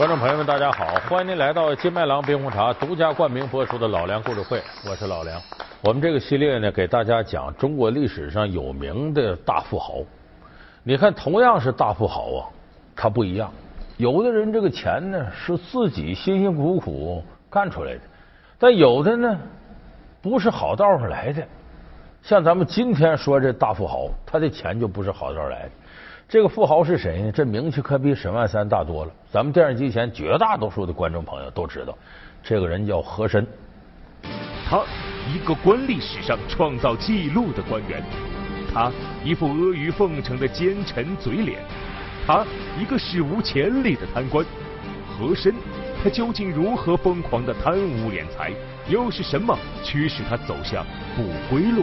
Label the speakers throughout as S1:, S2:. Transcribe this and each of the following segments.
S1: 观众朋友们，大家好！欢迎您来到金麦郎冰红茶独家冠名播出的《老梁故事会》，我是老梁。我们这个系列呢，给大家讲中国历史上有名的大富豪。你看，同样是大富豪啊，他不一样。有的人这个钱呢是自己辛辛苦苦干出来的，但有的呢不是好道上来的。像咱们今天说这大富豪，他的钱就不是好道来的。这个富豪是谁呢？这名气可比沈万三大多了。咱们电视机前绝大多数的观众朋友都知道，这个人叫和珅。
S2: 他一个官历史上创造记录的官员，他一副阿谀奉承的奸臣嘴脸。他一个史无前例的贪官，和珅，他究竟如何疯狂的贪污敛财？又是什么驱使他走向不归路？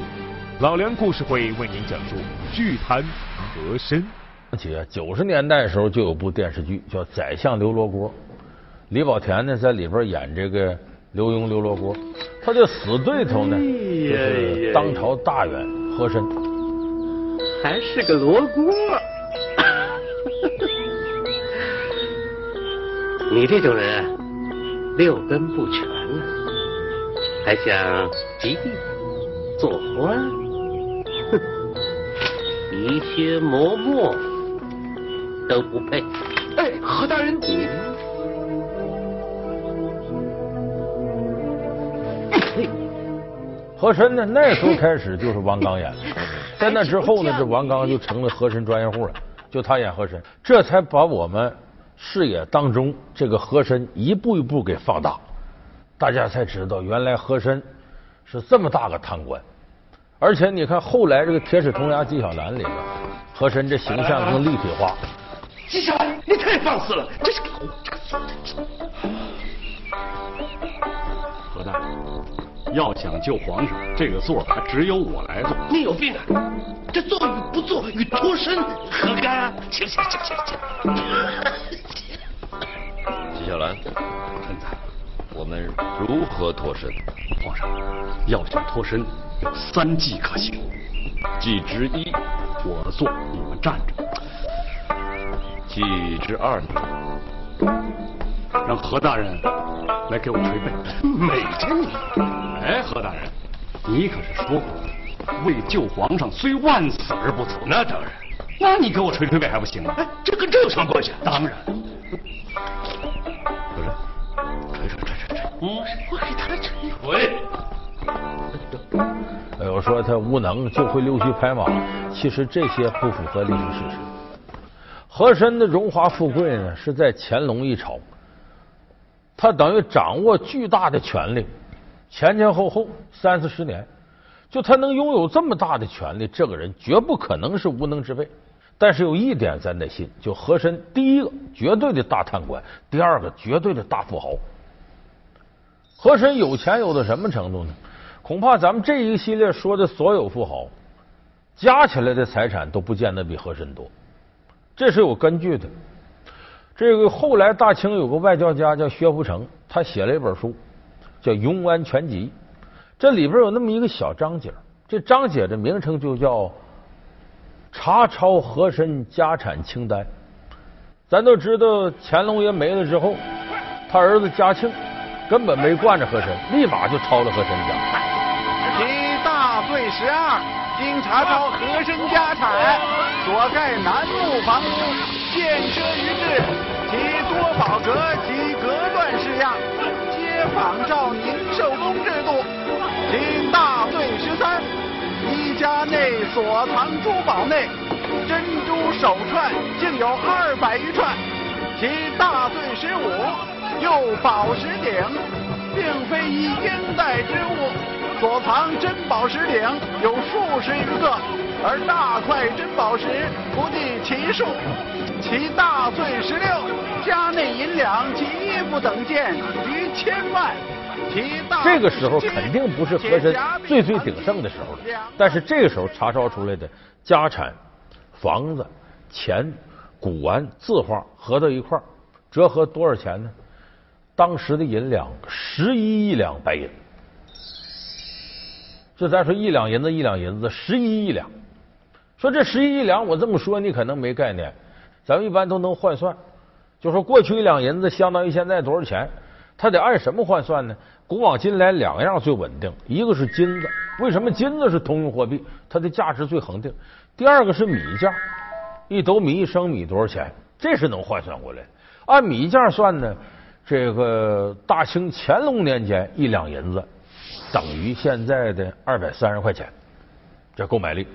S2: 老梁故事会为您讲述巨贪和珅。
S1: 起九十年代的时候就有部电视剧叫《宰相刘罗锅》，李保田呢在里边演这个刘墉刘罗锅，他的死对头呢就是当朝大员和珅，
S3: 还是个罗锅。你这种人六根不全啊，还想及第做官？哼，一切磨墨都不配。
S4: 哎，何大人，你
S1: 和珅呢 那时候开始就是王刚演的，在那之后呢，这王刚就成了和珅专业户了，就他演和珅，这才把我们。视野当中，这个和珅一步一步给放大，大家才知道原来和珅是这么大个贪官。而且你看后来这个《铁齿铜牙纪晓岚》里边，和珅这形象更立体化。
S4: 纪晓岚，你太放肆了！这是个
S5: 何大人，要想救皇上，这个座还只有我来坐。
S4: 你有病啊！这坐与不坐与脱身何干啊？行行行行行。
S6: 纪晓岚，
S5: 臣在。
S6: 我们如何脱身？
S5: 皇上，要想脱身，有三计可行。
S6: 计之一，
S5: 我坐，你们站着。
S6: 计之二，
S5: 让何大人来给我捶背。
S4: 美着你！
S5: 哎，何大人，你可是说过，为救皇上，虽万死而不辞。
S4: 那当然。
S5: 那你给我捶捶背还不行吗？
S4: 哎，这跟这有什么关系？
S5: 当然。
S4: 来，捶捶捶捶捶嗯，我给他捶回。
S1: 哎我，说他无能，就会溜须拍马。其实这些不符合历史事实。和珅的荣华富贵呢，是在乾隆一朝，他等于掌握巨大的权力，前前后后三四十年，就他能拥有这么大的权力，这个人绝不可能是无能之辈。但是有一点咱得信，就和珅，第一个绝对的大贪官，第二个绝对的大富豪。和珅有钱有到什么程度呢？恐怕咱们这一系列说的所有富豪加起来的财产都不见得比和珅多，这是有根据的。这个后来大清有个外交家叫薛福成，他写了一本书叫《庸安全集》，这里边有那么一个小章节，这章节的名称就叫《查抄和珅家产清单》。咱都知道乾隆爷没了之后，他儿子嘉庆。根本没惯着和珅，立马就抄了和珅家。
S7: 其大罪十二，经查抄和珅家产，所盖楠木房屋，建设于制，其多宝阁及隔断式样，皆仿照宁寿宫制度。其大罪十三，一家内所藏珠宝内，珍珠手串竟有二百余串。其大罪十五。又宝石鼎，并非一应带之物，所藏珍宝石鼎有数十余个，而大块珍宝石不计其数。其大罪十六，家内银两及衣服等件逾千万。其大
S1: 这个时候肯定不是和珅最最鼎盛的时候了，但是这个时候查抄出来的家产、房子、钱、古玩、字画合到一块折合多少钱呢？当时的银两十一亿两白银，就咱说一两银子一两银子，十一亿两。说这十一亿两，我这么说你可能没概念。咱们一般都能换算，就说过去一两银子相当于现在多少钱？他得按什么换算呢？古往今来两样最稳定，一个是金子，为什么金子是通用货币？它的价值最恒定。第二个是米价，一斗米一升米多少钱？这是能换算过来。按米价算呢，这个大清乾隆年间一两银子等于现在的二百三十块钱，这购买力。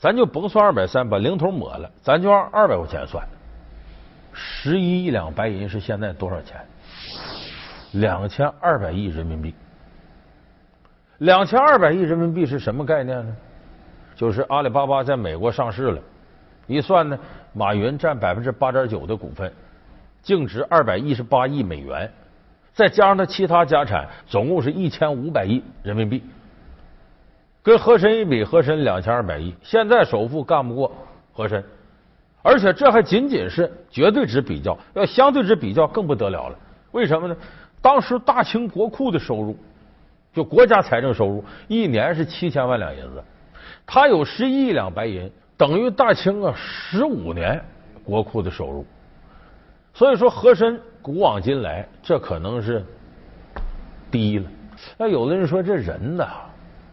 S1: 咱就甭算二百三，把零头抹了，咱就按二百块钱算。十一亿两白银是现在多少钱？两千二百亿人民币。两千二百亿人民币是什么概念呢？就是阿里巴巴在美国上市了，一算呢，马云占百分之八点九的股份，净值二百一十八亿美元，再加上他其他家产，总共是一千五百亿人民币。跟和珅一比，和珅两千二百亿，现在首富干不过和珅，而且这还仅仅是绝对值比较，要相对值比较更不得了了。为什么呢？当时大清国库的收入，就国家财政收入，一年是七千万两银子，他有十一亿两白银，等于大清啊十五年国库的收入。所以说，和珅古往今来，这可能是第一了。那有的人说，这人呐。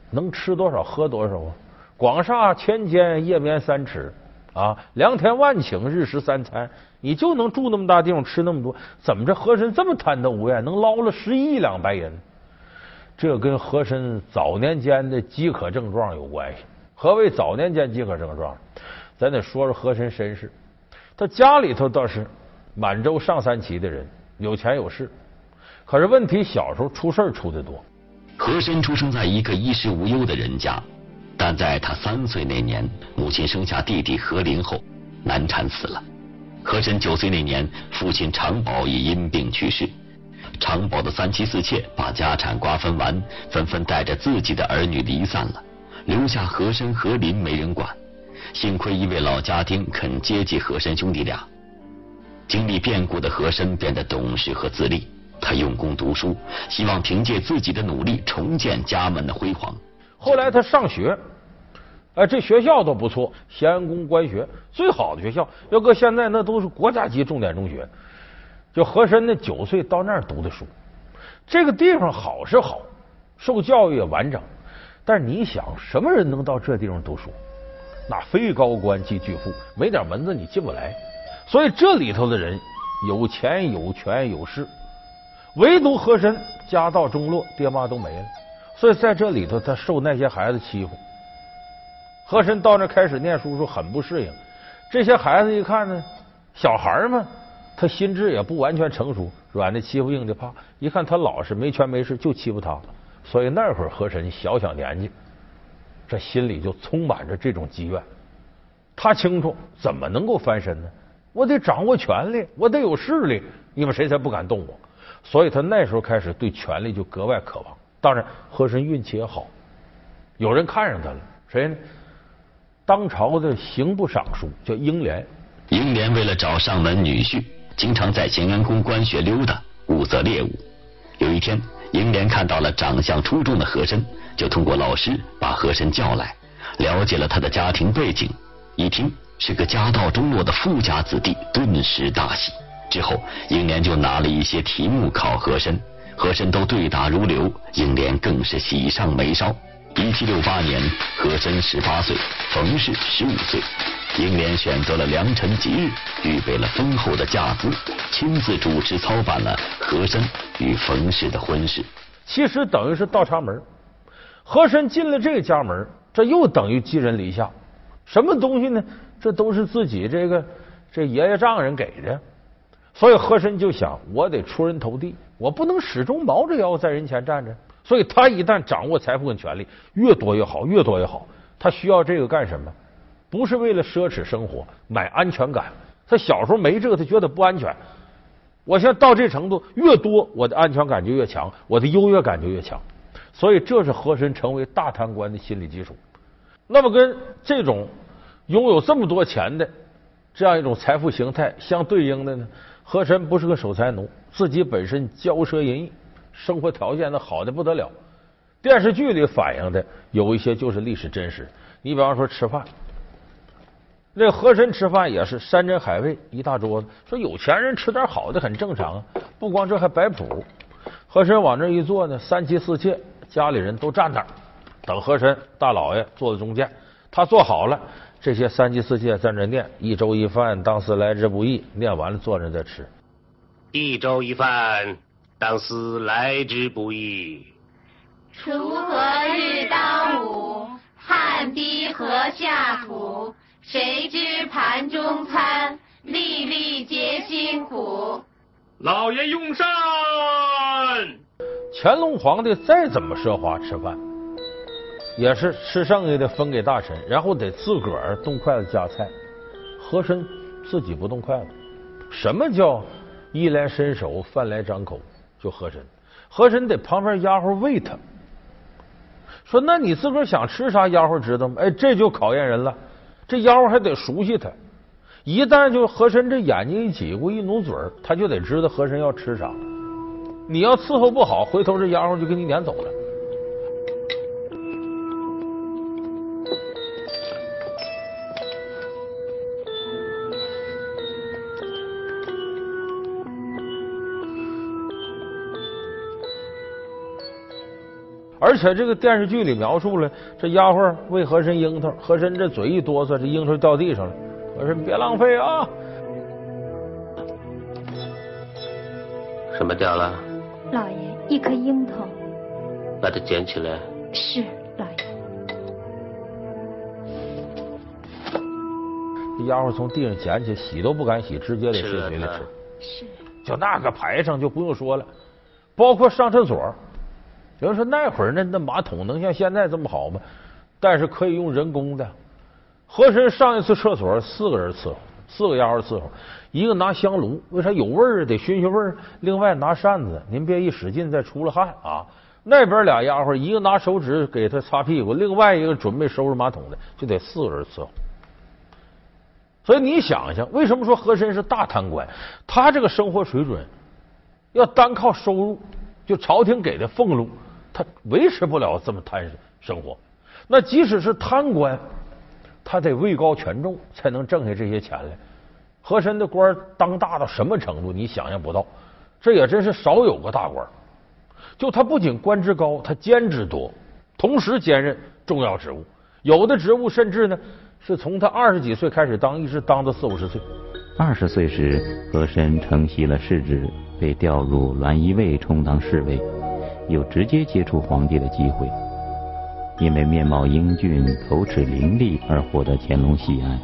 S1: 能吃多少喝多少啊？广厦千间，夜眠三尺啊！良田万顷，日食三餐，你就能住那么大地方，吃那么多？怎么着？和珅这么贪得无厌，能捞了十亿两白银？这跟和珅早年间的饥渴症状有关系。何谓早年间饥渴症状？咱得说说和珅身世。他家里头倒是满洲上三旗的人，有钱有势。可是问题，小时候出事出的多。
S8: 和珅出生在一个衣食无忧的人家，但在他三岁那年，母亲生下弟弟和林后难产死了。和珅九岁那年，父亲常宝也因病去世。常宝的三妻四妾把家产瓜分完，纷纷带着自己的儿女离散了，留下和珅、和林没人管。幸亏一位老家丁肯接济和珅兄弟俩。经历变故的和珅变得懂事和自立。他用功读书，希望凭借自己的努力重建家门的辉煌。
S1: 后来他上学，哎，这学校都不错，咸阳宫官学最好的学校，要搁现在那都是国家级重点中学。就和珅那九岁到那儿读的书，这个地方好是好，受教育也完整。但是你想，什么人能到这地方读书？那非高官即巨富，没点门子你进不来。所以这里头的人有钱有权有势。唯独和珅家道中落，爹妈都没了，所以在这里头他受那些孩子欺负。和珅到那开始念书时候很不适应，这些孩子一看呢，小孩嘛，他心智也不完全成熟，软的欺负硬的怕。一看他老实没权没势，就欺负他，所以那会儿和珅小小年纪，这心里就充满着这种积怨。他清楚怎么能够翻身呢？我得掌握权力，我得有势力，你们谁才不敢动我？所以他那时候开始对权力就格外渴望。当然，和珅运气也好，有人看上他了。谁呢？当朝的刑部尚书叫英莲。
S8: 英莲为了找上门女婿，经常在乾安宫官学溜达，物色猎物。有一天，英莲看到了长相出众的和珅，就通过老师把和珅叫来，了解了他的家庭背景。一听是个家道中落的富家子弟，顿时大喜。之后，英莲就拿了一些题目考和珅，和珅都对答如流，英莲更是喜上眉梢。一七六八年，和珅十八岁，冯氏十五岁，英莲选择了良辰吉日，预备了丰厚的嫁资，亲自主持操办了和珅与冯氏的婚事。
S1: 其实等于是倒插门，和珅进了这个家门，这又等于寄人篱下。什么东西呢？这都是自己这个这爷爷丈人给的。所以和珅就想，我得出人头地，我不能始终毛着腰在人前站着。所以他一旦掌握财富跟权力，越多越好，越多越好。他需要这个干什么？不是为了奢侈生活，买安全感。他小时候没这个，他觉得不安全。我现在到这程度，越多我的安全感就越强，我的优越感就越强。所以这是和珅成为大贪官的心理基础。那么跟这种拥有这么多钱的这样一种财富形态相对应的呢？和珅不是个守财奴，自己本身骄奢淫逸，生活条件那好的不得了。电视剧里反映的有一些就是历史真实。你比方说吃饭，那和珅吃饭也是山珍海味一大桌子，说有钱人吃点好的很正常啊。不光这还摆谱，和珅往这一坐呢，三妻四妾家里人都站那儿等和珅大老爷坐在中间，他坐好了，这些三妻四戒在那念一粥一饭，当思来之不易。念完了，坐着再吃。
S3: 一粥一饭，当思来之不易。
S9: 锄禾日当午，汗滴禾下土。谁知盘中餐，粒粒皆辛苦。
S5: 老爷用膳。
S1: 乾隆皇帝再怎么奢华吃饭，也是吃剩下的分给大臣，然后得自个儿动筷子夹菜。和珅自己不动筷子。什么叫衣来伸手，饭来张口？就和珅，和珅得旁边丫鬟喂他。说那你自个儿想吃啥，丫鬟知道吗？哎，这就考验人了。这丫鬟还得熟悉他，一旦就和珅这眼睛一挤过一努嘴儿，他就得知道和珅要吃啥。你要伺候不好，回头这丫鬟就给你撵走了。而且这个电视剧里描述了，这丫鬟喂和珅樱桃，和珅这嘴一哆嗦，这樱桃掉地上了。和珅别浪费啊！
S3: 什么掉了？
S10: 老爷，一颗樱桃。
S3: 把它捡起来。
S10: 是，老爷。
S1: 这丫鬟从地上捡起，洗都不敢洗，直接得塞嘴里吃。
S10: 是。
S1: 就那个排场就不用说了，包括上厕所。有人说那会儿那那马桶能像现在这么好吗？但是可以用人工的。和珅上一次厕所四个人伺候，四个丫鬟伺候，一个拿香炉，为啥有味儿得熏熏味儿。另外拿扇子，您别一使劲再出了汗啊。那边俩丫鬟，一个拿手纸给他擦屁股，另外一个准备收拾马桶的，就得四个人伺候。所以你想想，为什么说和珅是大贪官？他这个生活水准要单靠收入，就朝廷给的俸禄。他维持不了这么贪生活，那即使是贪官，他得位高权重才能挣下这些钱来。和珅的官当大到什么程度，你想象不到。这也真是少有个大官。就他不仅官职高，他兼职多，同时兼任重要职务。有的职务甚至呢，是从他二十几岁开始当，一直当到四五十岁。
S11: 二十岁时，和珅承袭了世职，被调入栾仪卫充当侍卫。有直接接触皇帝的机会，因为面貌英俊、口齿伶俐而获得乾隆喜爱，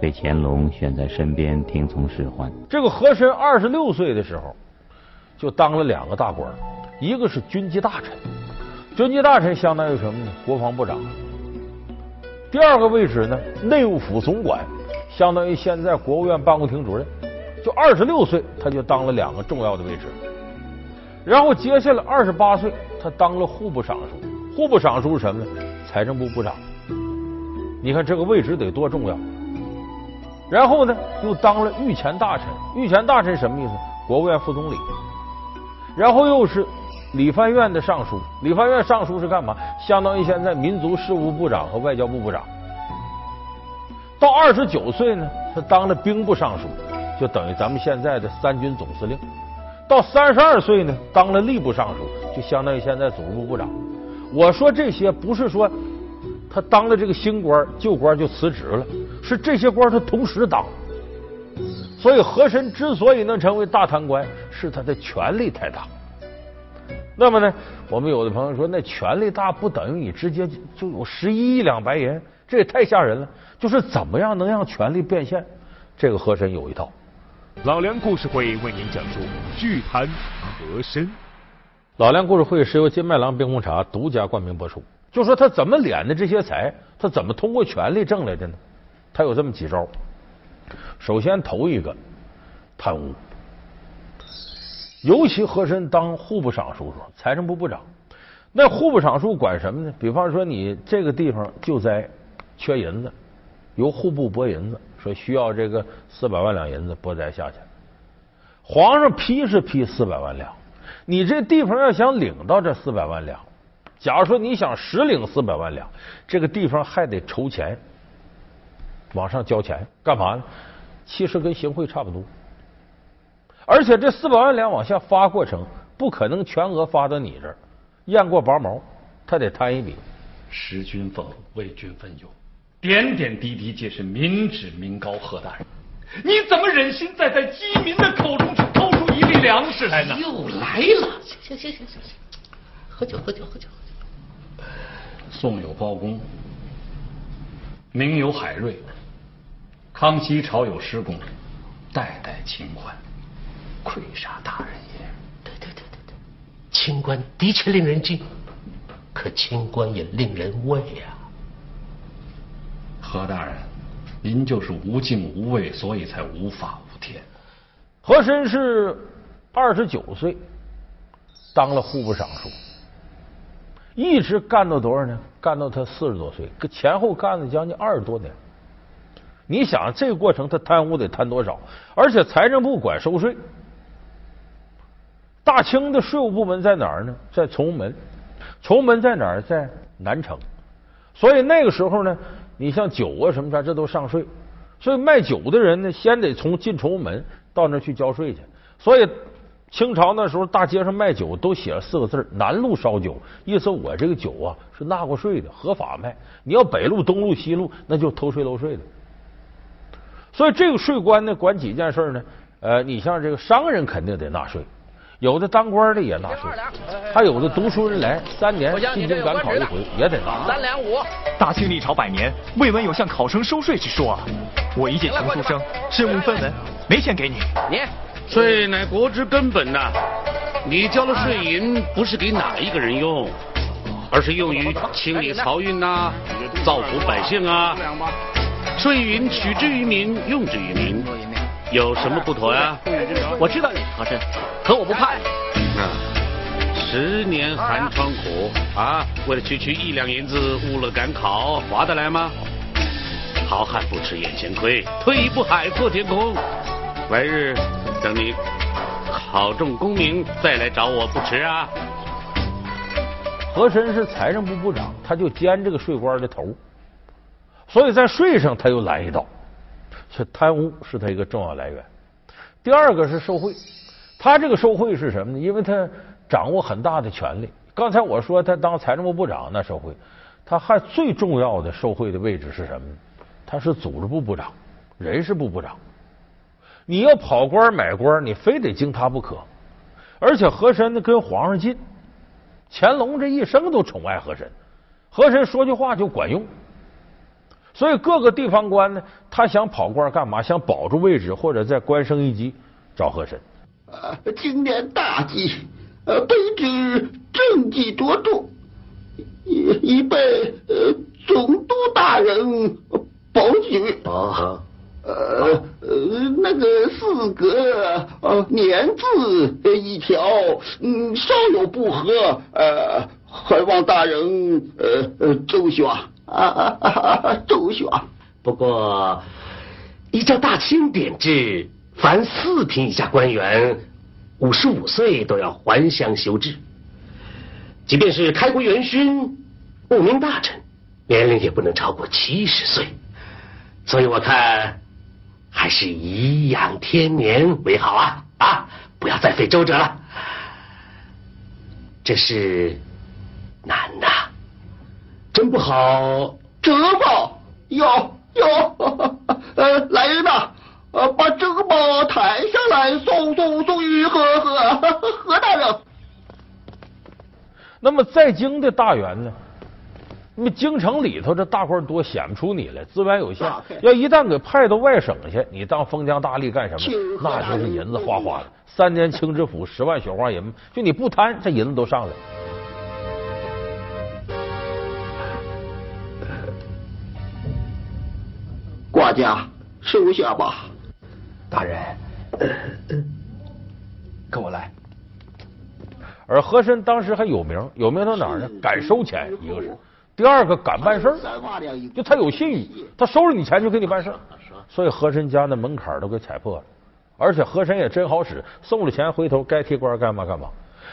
S11: 被乾隆选在身边听从使唤。
S1: 这个和珅二十六岁的时候就当了两个大官，一个是军机大臣，军机大臣相当于什么呢？国防部长。第二个位置呢，内务府总管，相当于现在国务院办公厅主任。就二十六岁，他就当了两个重要的位置。然后接下来二十八岁，他当了户部尚书。户部尚书是什么呢？财政部部长。你看这个位置得多重要。然后呢，又当了御前大臣。御前大臣什么意思？国务院副总理。然后又是理藩院的尚书。理藩院尚书是干嘛？相当于现在民族事务部长和外交部部长。到二十九岁呢，他当了兵部尚书，就等于咱们现在的三军总司令。到三十二岁呢，当了吏部尚书，就相当于现在组织部部长。我说这些不是说他当了这个新官旧官就辞职了，是这些官他同时当。所以和珅之所以能成为大贪官，是他的权力太大。那么呢，我们有的朋友说，那权力大不等于你直接就有十一亿两白银，这也太吓人了。就是怎么样能让权力变现？这个和珅有一套。
S2: 老梁故事会为您讲述巨贪和珅。
S1: 老梁故事会是由金麦郎冰红茶独家冠名播出。就说他怎么敛的这些财，他怎么通过权力挣来的呢？他有这么几招。首先，头一个贪污，尤其和珅当户部尚书时，财政部部长，那户部尚书管什么呢？比方说，你这个地方救灾缺银子，由户部拨银子。说需要这个四百万两银子拨灾下去，皇上批是批四百万两，你这地方要想领到这四百万两，假如说你想实领四百万两，这个地方还得筹钱，往上交钱，干嘛呢？其实跟行贿差不多。而且这四百万两往下发过程，不可能全额发到你这儿，验过拔毛，他得摊一笔。
S5: 识君俸，为君分忧，点点滴滴皆是民脂民膏，何大人，你怎么忍心再在饥民的口中去掏出一粒粮食来呢？
S3: 又来了，行行行行行，喝酒喝酒喝酒喝酒。
S5: 宋有包公，明有海瑞，康熙朝有施公，代代清官，愧杀大人也。
S3: 对对对对对，清官的确令人敬。可清官也令人畏啊！
S5: 何大人，您就是无敬无畏，所以才无法无天。
S1: 和珅是二十九岁当了户部尚书，一直干到多少呢？干到他四十多岁，前后干了将近二十多年。你想这个过程他贪污得贪多少？而且财政部管收税，大清的税务部门在哪儿呢？在崇文门。崇文门在哪儿？在南城，所以那个时候呢，你像酒啊什么的，这都上税。所以卖酒的人呢，先得从进崇文门到那去交税去。所以清朝那时候大街上卖酒都写了四个字南路烧酒”，意思我这个酒啊是纳过税的，合法卖。你要北路、东路、西路，那就偷税漏税的。所以这个税官呢，管几件事呢？呃，你像这个商人肯定得纳税。有的当官的也纳税，还有的读书人来三年进京赶考一回也得纳。
S12: 三两五。大清历朝百年，未闻有向考生收税之说啊！我一介穷书生，身无分文，没钱给你。
S3: 你
S4: 税乃国之根本呐，你交了税银不是给哪一个人用，而是用于清理漕运呐，造福百姓啊。税银取之于民，用之于民。有什么不妥呀？
S12: 我知道你是和珅，可我不怕你。
S4: 啊，十年寒窗苦啊，为了区区一两银子误了赶考，划得来吗？好汉不吃眼前亏，退一步海阔天空。来日等你考中功名，再来找我不迟啊。
S1: 和珅是财政部部长，他就兼这个税官的头，所以在税上他又来一道。是贪污是他一个重要来源。第二个是受贿，他这个受贿是什么呢？因为他掌握很大的权力。刚才我说他当财政部部长那受贿，他还最重要的受贿的位置是什么呢？他是组织部部长、人事部部长。你要跑官买官，你非得经他不可。而且和珅呢跟皇上近，乾隆这一生都宠爱和珅，和珅说句话就管用。所以各个地方官呢，他想跑官干嘛？想保住位置，或者再官升一级，找和珅。
S13: 呃，今年大吉，呃，卑职政绩卓著，已已被呃总督大人保举。
S3: 啊，
S13: 呃呃，那个四格呃年字一条，嗯，稍有不合，呃，还望大人呃呃周旋。啊啊啊！周旋。
S3: 不过，依照大清典制，凡四品以下官员，五十五岁都要还乡修制。即便是开国元勋、务名大臣，年龄也不能超过七十岁。所以我看，还是颐养天年为好啊！啊，不要再费周折了。这是难呐。真不好，
S13: 折报有有，呃，来人呐，呃，把折报抬上来，送送送于何何何大人。
S1: 那么在京的大员呢？那么京城里头这大官多，显不出你来，资源有限。要一旦给派到外省去，你当封疆大吏干什么？那就是银子哗哗的。三年清知府，十万雪花银，就你不贪，这银子都上来。
S13: 大家收下吧，
S12: 大人，跟我来。
S1: 而和珅当时还有名，有名到哪儿呢？敢收钱，一个是；第二个敢办事儿，就他有信誉，他收了你钱就给你办事儿。所以和珅家那门槛都给踩破了。而且和珅也真好使，送了钱回头该提官干嘛干嘛。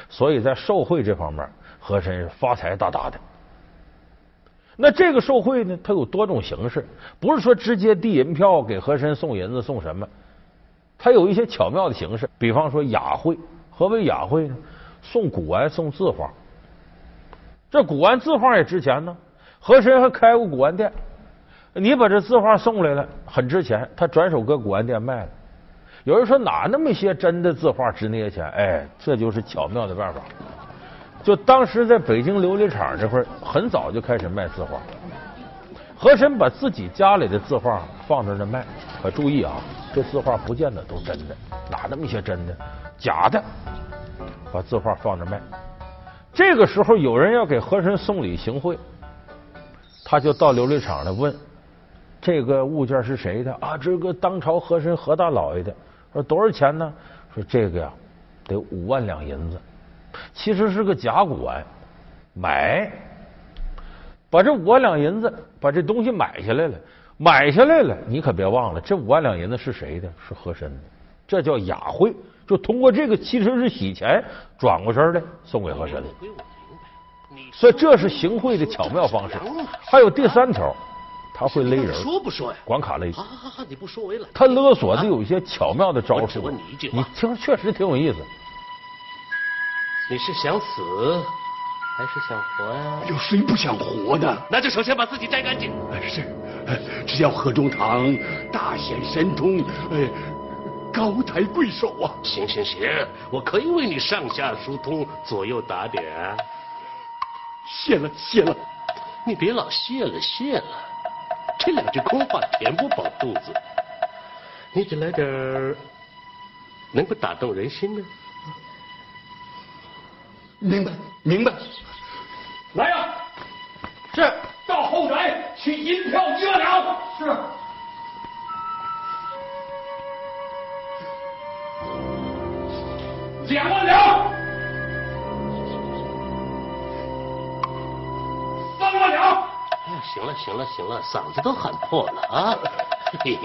S1: 所以在受贿这方面，和珅是发财大大的。那这个受贿呢，它有多种形式，不是说直接递银票给和珅送银子送什么，它有一些巧妙的形式，比方说雅贿。何为雅贿呢？送古玩，送字画。这古玩字画也值钱呢。和珅还开过古玩店，你把这字画送来了，很值钱，他转手搁古玩店卖了。有人说哪那么些真的字画值那些钱？哎，这就是巧妙的办法。就当时在北京琉璃厂这块，很早就开始卖字画。和珅把自己家里的字画放在那卖，可注意啊，这字画不见得都真的，哪那么些真的？假的，把字画放那卖。这个时候有人要给和珅送礼行贿，他就到琉璃厂来问：这个物件是谁的？啊，这个当朝和珅何大老爷的。说多少钱呢？说这个呀，得五万两银子。其实是个假古玩，买，把这五万两银子把这东西买下来了，买下来了，你可别忘了，这五万两银子是谁的？是和珅的，这叫雅贿，就通过这个其实是洗钱，转过身来送给和珅的。所以这是行贿的巧妙方式。还有第三条，他会勒人，
S3: 说不说呀？
S1: 管卡勒。
S3: 好好好，你不说为了。
S1: 他勒索的有一些巧妙的招数。你听确实挺有意思。
S3: 你是想死还是想活呀？
S13: 有谁不想活呢？
S3: 那就首先把自己摘干净。
S13: 是，只要贺中堂大显神通，哎，高抬贵手啊！
S3: 行行行，我可以为你上下疏通，左右打点。
S13: 谢了谢了，
S3: 你别老谢了谢了，这两句空话填不饱肚子。你得来点能够打动人心的。
S13: 明白，明白。
S5: 来呀！是，到后宅取银票一万两。
S12: 是。
S5: 两万两。三万两。
S3: 哎呀，行了行了行了，嗓子都喊破了啊！哎呀，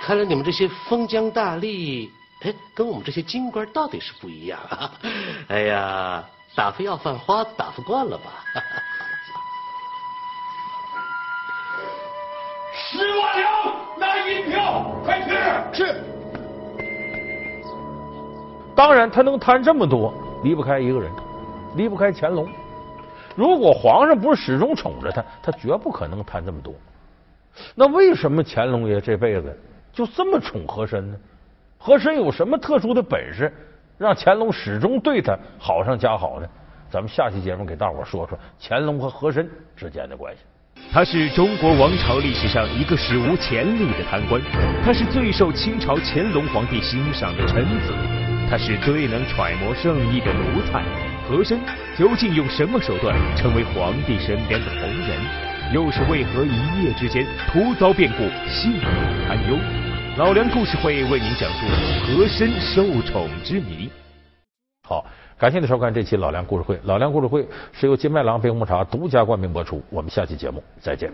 S3: 看来你们这些封疆大吏。哎，跟我们这些京官到底是不一样啊！哎呀，打发要饭花子打发惯了吧？
S5: 十万两，拿银票，快去！
S1: 是。当然，他能贪这么多，离不开一个人，离不开乾隆。如果皇上不是始终宠着他，他绝不可能贪这么多。那为什么乾隆爷这辈子就这么宠和珅呢？和珅有什么特殊的本事，让乾隆始终对他好上加好呢？咱们下期节目给大伙说说乾隆和和珅之间的关系。
S2: 他是中国王朝历史上一个史无前例的贪官，他是最受清朝乾隆皇帝欣赏的臣子，他是最能揣摩圣意的奴才。和珅究竟用什么手段成为皇帝身边的红人？又是为何一夜之间突遭变故，性命堪忧？老梁故事会为您讲述和珅受宠之谜。
S1: 好，感谢您收看这期老梁故事会。老梁故事会是由金麦郎冰红茶独家冠名播出。我们下期节目再见。